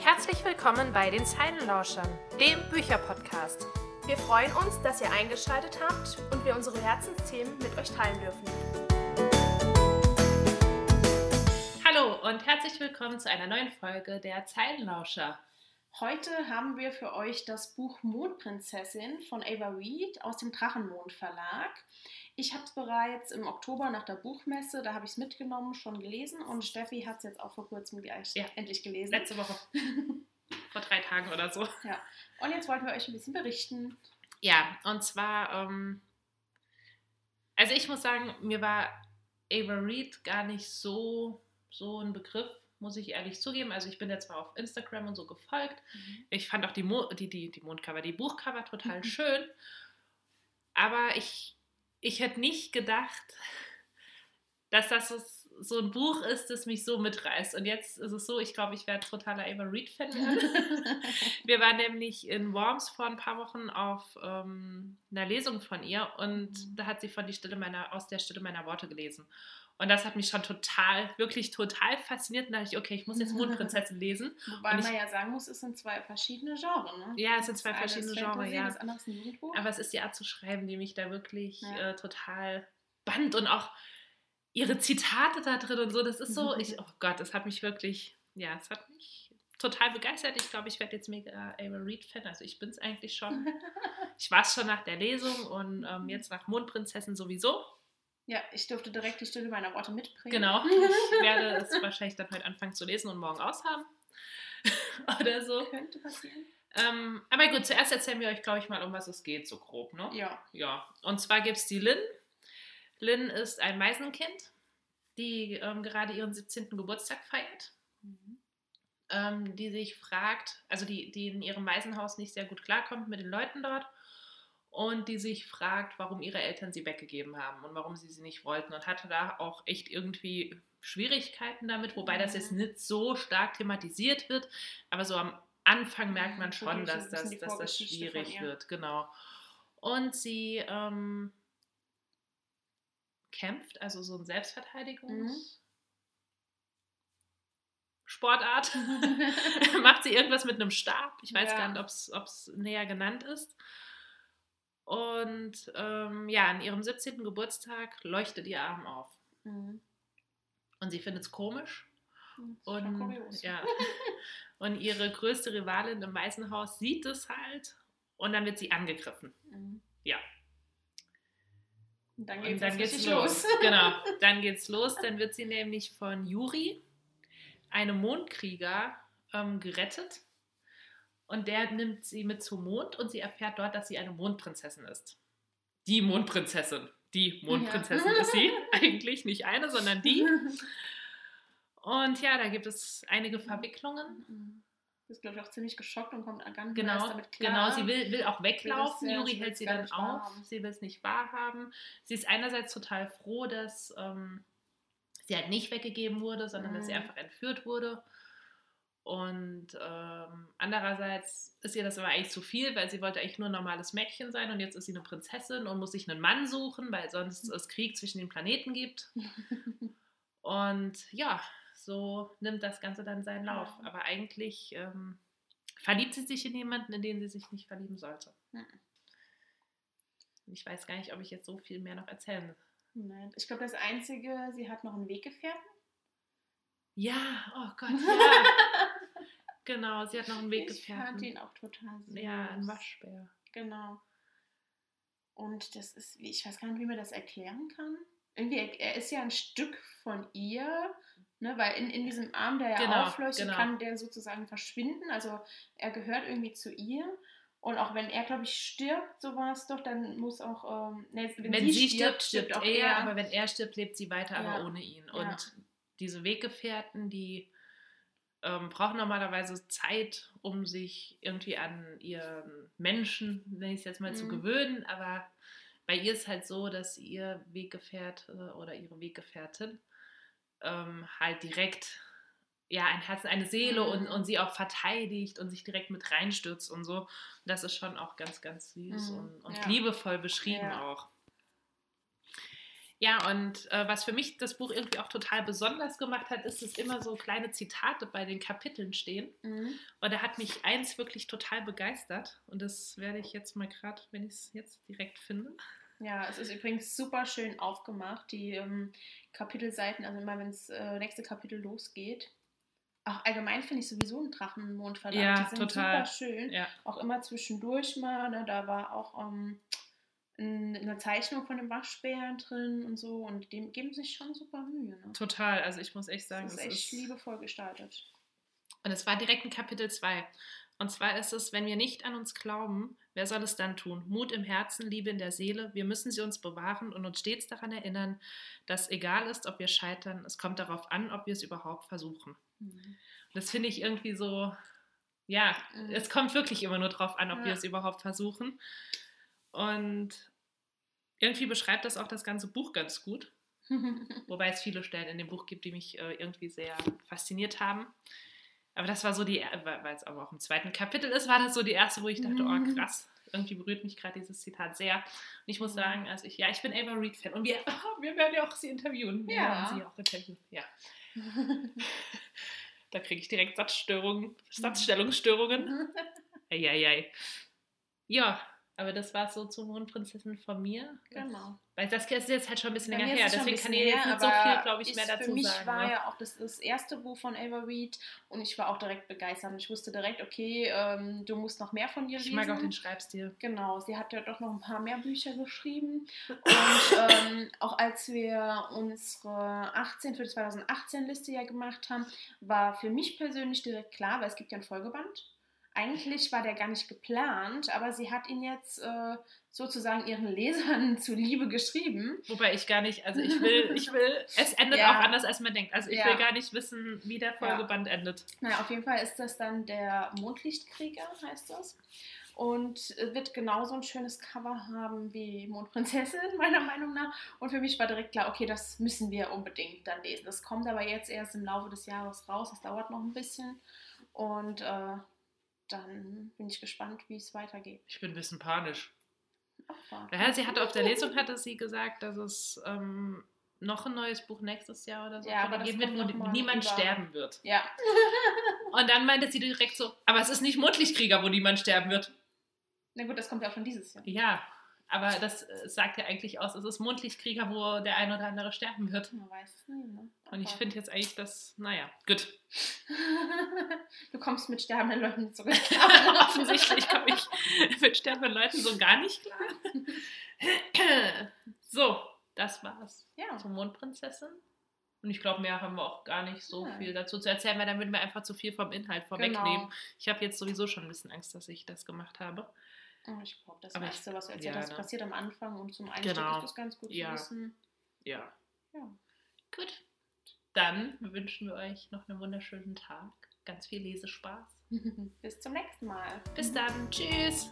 Herzlich willkommen bei den Zeilenlauschern, dem Bücherpodcast. Wir freuen uns, dass ihr eingeschaltet habt und wir unsere Herzensthemen mit euch teilen dürfen. Hallo und herzlich willkommen zu einer neuen Folge der Zeilenlauscher. Heute haben wir für euch das Buch Mondprinzessin von Ava Reed aus dem Drachenmond Verlag. Ich habe es bereits im Oktober nach der Buchmesse, da habe ich es mitgenommen, schon gelesen und Steffi hat es jetzt auch vor kurzem gleich Ja. endlich gelesen. Letzte Woche. Vor drei Tagen oder so. Ja. Und jetzt wollten wir euch ein bisschen berichten. Ja, und zwar, ähm, also ich muss sagen, mir war Ava Reed gar nicht so, so ein Begriff, muss ich ehrlich zugeben. Also ich bin jetzt zwar auf Instagram und so gefolgt. Ich fand auch die, Mo die, die, die Mondcover, die Buchcover total Mhm. schön. Aber ich, ich hätte nicht gedacht, dass das so, ein Buch ist, das mich so mitreißt. Und jetzt ist es so, ich glaube, ich werde totaler Ava Reed-Fan werden. Wir waren nämlich in Worms vor ein paar Wochen auf ähm, einer Lesung von ihr und Mhm. da hat sie von die Stille meiner, aus der Stille meiner Worte gelesen. Und das hat mich schon total, wirklich total fasziniert. Und da dachte ich, okay, ich muss jetzt Mondprinzessin lesen. Wobei ich- man ja sagen muss, es sind zwei verschiedene Genres. Ne? Ja, es sind zwei Das verschiedene Genres, ja. Das andere ist ein Jugendbuch. Aber es ist die Art zu schreiben, die mich da wirklich Ja. äh, total band und auch ihre Zitate da drin und so. Das ist so, Mhm. ich, oh Gott, es hat mich wirklich, ja, es hat mich total begeistert. Ich glaube, ich werde jetzt mega Ava Reed-Fan. Also ich bin es eigentlich schon. Ich war es schon nach der Lesung und ähm, jetzt nach Mondprinzessin sowieso. Ja, ich durfte direkt die Stille meiner Worte mitbringen. Genau. Ich werde es wahrscheinlich dann heute anfangen zu lesen und morgen aushaben. Oder so. Könnte passieren. Ähm, aber gut, zuerst erzählen wir euch, glaube ich, mal, um was es geht, so grob, ne? Ja. Ja, und zwar gibt es die Lynn. Lynn ist ein Waisenkind, die ähm, gerade ihren 17. Geburtstag feiert, ähm, die sich fragt, also die, die in ihrem Waisenhaus nicht sehr gut klarkommt mit den Leuten dort und die sich fragt, warum ihre Eltern sie weggegeben haben und warum sie sie nicht wollten und hatte da auch echt irgendwie Schwierigkeiten damit, wobei das jetzt Mhm. nicht so stark thematisiert wird, aber so am Anfang merkt man Mhm, so schon, dass das, dass das schwierig wird, genau. Und sie ähm, kämpft, also so ein Selbstverteidigungs. Sportart. Macht sie irgendwas mit einem Stab? Ich weiß Ja. gar nicht, ob es näher genannt ist. Und ähm, ja, an ihrem 17. Geburtstag leuchtet ihr Arm auf. Mhm. Und sie findet es komisch. Schon Und, ja. und ihre größte Rivalin im Waisenhaus sieht es halt. Und dann wird sie angegriffen. Mhm. Ja. Und dann Und geht's, dann erst geht's richtig los. genau, dann geht's los. Dann wird sie nämlich von Juri, einem Mondkrieger, ähm, gerettet. Und der nimmt sie mit zum Mond und sie erfährt dort, dass sie eine Mondprinzessin ist. Die Mondprinzessin. Die Mondprinzessin Ja. ist sie. Eigentlich nicht eine, sondern die. Und ja, da gibt es einige Verwicklungen. Mhm. Ist, glaube ich, auch ziemlich geschockt und kommt ganz Genau, damit klar. genau, sie will, will auch Will weglaufen. das, Juri sie hält sie dann auf. wahrhaben. Sie will es nicht wahrhaben. Sie ist einerseits total froh, dass ähm, sie halt nicht weggegeben wurde, sondern dass sie Mhm. einfach entführt wurde. Und ähm, andererseits ist ihr das aber eigentlich zu viel, weil sie wollte eigentlich nur ein normales Mädchen sein und jetzt ist sie eine Prinzessin und muss sich einen Mann suchen, weil sonst es Krieg zwischen den Planeten gibt. Und ja, so nimmt das Ganze dann seinen Lauf. Aber eigentlich ähm, verliebt sie sich in jemanden, in den sie sich nicht verlieben sollte. Mhm. Ich weiß gar nicht, ob ich jetzt so viel mehr noch erzählen. Nein, Ich glaube, das Einzige, sie hat noch einen Weggefährten. Ja, oh Gott, ja. Genau, sie hat noch einen Ich fand Weggefährten. ihn auch total süß. Ja, ein Waschbär. Genau. Und das ist, wie- ich weiß gar nicht, wie man das erklären kann. Irgendwie, er, er ist ja ein Stück von ihr, ne, weil in, in diesem Arm, der ja Genau, aufleuchtet, genau. kann der sozusagen verschwinden. Also er gehört irgendwie zu ihr. Und auch wenn er, glaube ich, stirbt, so war es doch, dann muss auch, ähm, ne, Wenn, sie, stirbt, stirbt auch er, aber wenn er stirbt, lebt sie weiter, aber Ja. ohne ihn. Ja. Und diese Weggefährten, die ähm, brauchen normalerweise Zeit, um sich irgendwie an ihren Menschen, nenne ich es jetzt mal, zu Mhm. gewöhnen. Aber bei ihr ist halt so, dass ihr Weggefährte oder ihre Weggefährtin ähm, halt direkt ja, ein Herz, eine Seele Mhm. und, und sie auch verteidigt und sich direkt mit reinstürzt und so. Das ist schon auch ganz, ganz süß Mhm, und, und ja. liebevoll beschrieben Ja. auch. Ja, und äh, was für mich das Buch irgendwie auch total besonders gemacht hat, ist, dass immer so kleine Zitate bei den Kapiteln stehen. Mhm. Und da hat mich eins wirklich total begeistert. Und das werde ich jetzt mal gerade, wenn ich es jetzt direkt finde. Ja, es ist übrigens super schön aufgemacht, die ähm, Kapitelseiten, also immer wenn das äh, nächste Kapitel losgeht. Auch allgemein finde ich sowieso einen Drachenmondverlag. Ja, die sind total. super schön. Ja. Auch immer zwischendurch mal, ne, da war auch ähm, eine Zeichnung von dem Waschbären drin und so und dem geben sich schon super Mühe. Ne? Total. Also ich muss echt sagen, Das ist es echt liebevoll gestaltet. Und es war direkt in Kapitel 2. Und zwar ist es, wenn wir nicht an uns glauben, wer soll es dann tun? Mut im Herzen, Liebe in der Seele. Wir müssen sie uns bewahren und uns stets daran erinnern, dass egal ist, ob wir scheitern, es kommt darauf an, ob wir es überhaupt versuchen. Und das finde ich irgendwie so, ja, Mhm. es kommt wirklich immer nur darauf an, ob wir Ja. es überhaupt versuchen. Und irgendwie beschreibt das auch das ganze Buch ganz gut. Wobei es viele Stellen in dem Buch gibt, die mich äh, irgendwie sehr fasziniert haben. Aber das war so die, weil weil es aber auch im zweiten Kapitel ist, war das so die erste, wo ich dachte, oh Mhm. krass, irgendwie berührt mich gerade dieses Zitat sehr. Und ich muss Mhm. sagen, also ich, ja, ich bin Ava Reed-Fan und wir, wir werden ja auch sie interviewen. Wir Ja. werden sie auch interviewen, ja. Da kriege ich direkt Satzstörungen, Satzstellungsstörungen. Eieiei. Ja, aber das war so zur Mondprinzessin von mir. genau. Weil das ist jetzt halt schon ein bisschen länger her, ein deswegen kann ich jetzt nicht so viel, glaube ich, mehr dazu Für mich sagen. war ne? ja auch das, das erste Buch von Ava Reed und ich war auch direkt begeistert. Und ich wusste direkt, okay, ähm, du musst noch mehr von ihr Ich lesen. mag auch den Schreibstil. Genau, sie hat ja doch noch ein paar mehr Bücher geschrieben. Und ähm, auch als wir unsere 18 für die 2018 Liste ja gemacht haben, war für mich persönlich direkt klar, weil es gibt ja einen Folgeband. Eigentlich war der gar nicht geplant, aber sie hat ihn jetzt äh, sozusagen ihren Lesern zuliebe geschrieben. Wobei ich gar nicht, also ich will, ich will, es endet Ja. auch anders, als man denkt. Also ich Ja. will gar nicht wissen, wie der Folgeband endet. Naja, auf jeden Fall ist das dann der Mondlichtkrieger, heißt das. Und äh, wird genauso ein schönes Cover haben wie Mondprinzessin, meiner Meinung nach. Und für mich war direkt klar, okay, das müssen wir unbedingt dann lesen. Das kommt aber jetzt erst im Laufe des Jahres raus. Das dauert noch ein bisschen. Und äh, dann bin ich gespannt, wie es weitergeht. Ich bin ein bisschen panisch. Abwarten. Ja, sie hatte auf der Lesung hatte sie gesagt, dass es ähm, noch ein neues Buch nächstes Jahr oder so Ja, aber geben wird, wo niemand über- sterben wird. Ja, Und dann meinte sie direkt so, aber es ist nicht Mondlichtkrieger, wo niemand sterben wird. na gut, das kommt ja auch schon dieses Jahr. Ja, aber das äh, sagt ja eigentlich aus, es ist Mondlichtkrieger, wo der ein oder andere sterben wird. Man weiß es nie, ne? Und ich finde jetzt eigentlich das, naja, gut. du kommst mit sterbenden Leuten nicht zurück. Offensichtlich komme ich mit sterbenden Leuten so gar nicht klar. So, das war's Ja. zur Mondprinzessin. Und ich glaube, mehr haben wir auch gar nicht so Nein. viel dazu zu erzählen, weil dann würden wir einfach zu viel vom Inhalt vorwegnehmen. Genau. Ich habe jetzt sowieso schon ein bisschen Angst, dass ich das gemacht habe. Oh, Ich glaube, das Aber meiste, was du erzählt ja, hast, ne. passiert am Anfang und zum Einstieg Genau. ist das ganz gut Ja. zu wissen. Ja. Ja. Gut. Dann wünschen wir euch noch einen wunderschönen Tag. Ganz viel Lesespaß. Bis zum nächsten Mal. Bis dann. Tschüss.